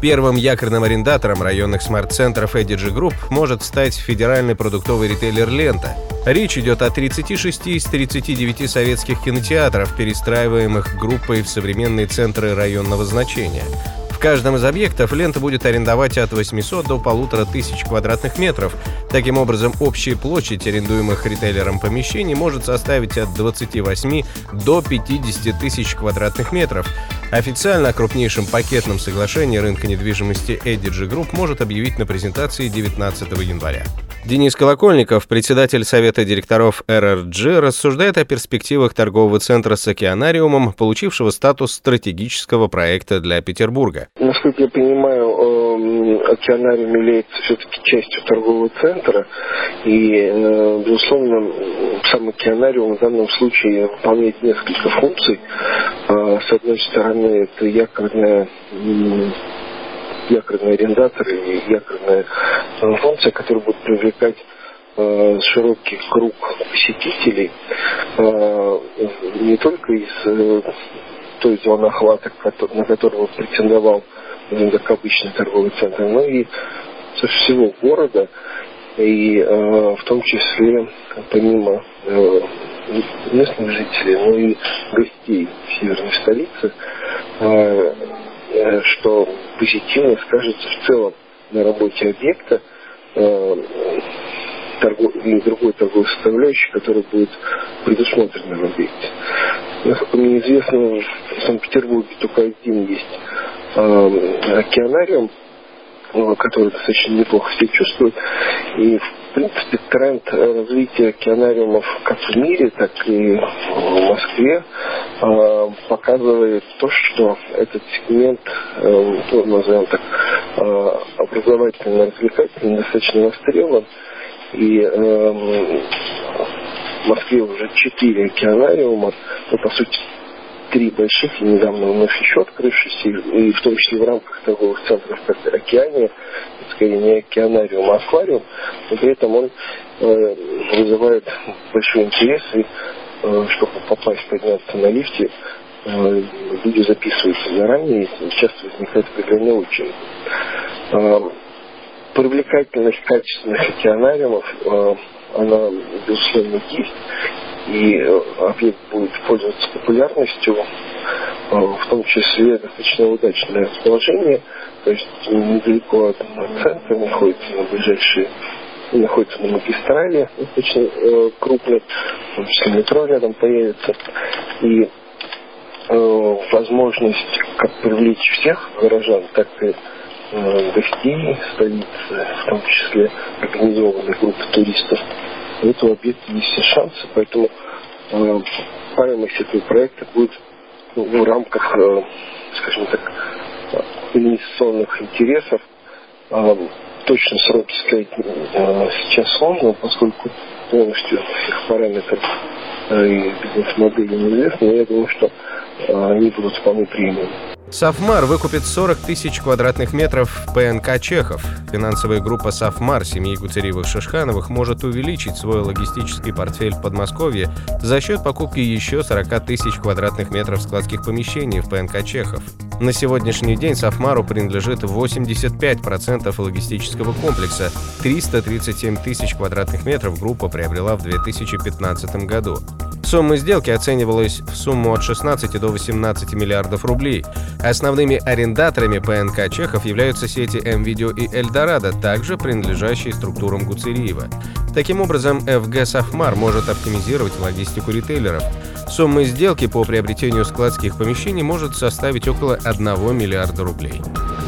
Первым якорным арендатором районных смарт-центров Edge Group может стать федеральный продуктовый ритейлер «Лента». Речь идет о 36 из 39 советских кинотеатров, перестраиваемых группой в современные центры районного значения. В каждом из объектов лента будет арендовать от 800 до 1500 квадратных метров. Таким образом, общая площадь арендуемых ритейлером помещений может составить от 28 до 50 тысяч квадратных метров. Официально о крупнейшем пакетном соглашении рынка недвижимости Edge Group может объявить на презентации 19 января. Денис Колокольников, председатель Совета директоров РРГ, рассуждает о перспективах торгового центра с океанариумом, получившего статус стратегического проекта для Петербурга. Насколько я понимаю, эм, океанариум является все-таки частью торгового центра, и, э, безусловно, сам океанариум в данном случае выполняет несколько функций. Э, с одной стороны, это якорная якорный арендатор или якорная функция, которая будет привлекать э, широкий круг посетителей э, не только из э, той зоны охвата, на которую претендовал как обычный торговый центр, но и со всего города, и в том числе помимо местных жителей, но и гостей северной столицы, что позитивно скажется в целом на работе объекта э, торгов... или другой торговой составляющей, которая будет предусмотрена в объекте. Насколько мне известно, в Санкт-Петербурге только один есть э, океанариум, э, который достаточно неплохо себя чувствует. И, в принципе, тренд развития океанариумов как в мире, так и в Москве э, показывает то, что этот сегмент, э, ну, назовем так, э, образовательно-развлекательный, достаточно востребован. И э, в Москве уже четыре океанариума, ну, по сути, три больших, и недавно вновь еще открывшись, и, и в том числе в рамках торговых центров, как Океания, скорее не океанариум, а аквариум, но при этом он э, вызывает большой интерес, и э, чтобы попасть, подняться на лифте, э, люди записываются заранее, и часто возникает определенная очередь. Э, привлекательность качественных океанариумов, э, она, безусловно, есть и э, объект будет пользоваться популярностью, э, в том числе достаточно удачное расположение, то есть недалеко от центра находится на ближайшие находится на магистрали, достаточно э, крупный, в том числе метро рядом появится. И э, возможность как привлечь всех горожан, так и э, гостей столицы, в том числе организованных групп туристов, у этого объекта есть все шансы, поэтому э, стоимость этого проекта будет ну, в рамках, э, скажем так, инвестиционных интересов. Э, точно сроки сказать э, сейчас сложно, поскольку полностью всех параметров и бизнес-модели неизвестны, но я думаю, что они будут вполне приемлемы. Сафмар выкупит 40 тысяч квадратных метров ПНК «Чехов». Финансовая группа Сафмар семьи Гуцериевых-Шишхановых может увеличить свой логистический портфель в Подмосковье за счет покупки еще 40 тысяч квадратных метров складских помещений в ПНК «Чехов». На сегодняшний день Сафмару принадлежит 85% логистического комплекса. 337 тысяч квадратных метров группа приобрела в 2015 году. Сумма сделки оценивалась в сумму от 16 до 18 миллиардов рублей. Основными арендаторами ПНК Чехов являются сети МВидео и Эльдорадо, также принадлежащие структурам Гуцериева. Таким образом, ФГ Сафмар может оптимизировать логистику ритейлеров. Сумма сделки по приобретению складских помещений может составить около 1 миллиарда рублей.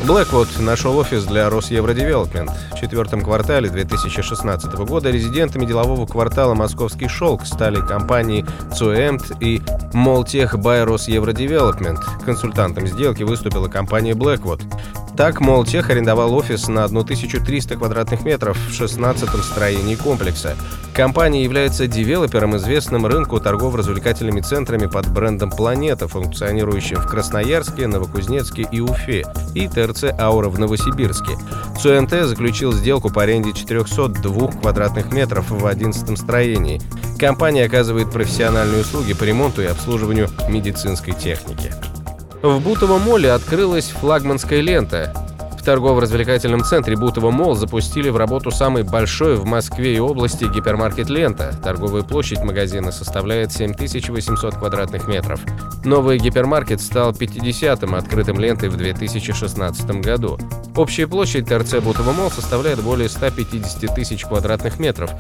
Blackwood нашел офис для Росевродевелопмент. В четвертом квартале 2016 года резидентами делового квартала «Московский шелк» стали компании «Цуэмт» и «Молтех Бай Росевродевелопмент». Консультантом сделки выступила компания Blackwood. Так, Молтех арендовал офис на 1300 квадратных метров в 16-м строении комплекса. Компания является девелопером известным рынку торгово-развлекательными центрами под брендом «Планета», функционирующим в Красноярске, Новокузнецке и Уфе, и ТРЦ «Аура» в Новосибирске. ЦУНТ заключил сделку по аренде 402 квадратных метров в 11 строении. Компания оказывает профессиональные услуги по ремонту и обслуживанию медицинской техники. В Бутовом моле открылась флагманская лента. В торгово-развлекательном центре Бутово Мол запустили в работу самый большой в Москве и области гипермаркет «Лента». Торговая площадь магазина составляет 7800 квадратных метров. Новый гипермаркет стал 50-м открытым Лентой в 2016 году. Общая площадь ТРЦ Бутово Мол составляет более 150 тысяч квадратных метров.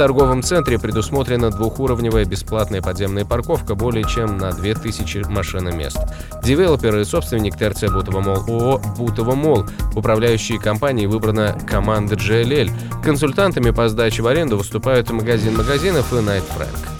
Торговом центре предусмотрена двухуровневая бесплатная подземная парковка более чем на 2000 машиномест. Девелопер и собственник ТРЦ Бутово Мол ООО «Бутово Мол» Управляющей компанией выбрана команда GLL. Консультантами по сдаче в аренду выступают магазин магазинов и Knight Frank.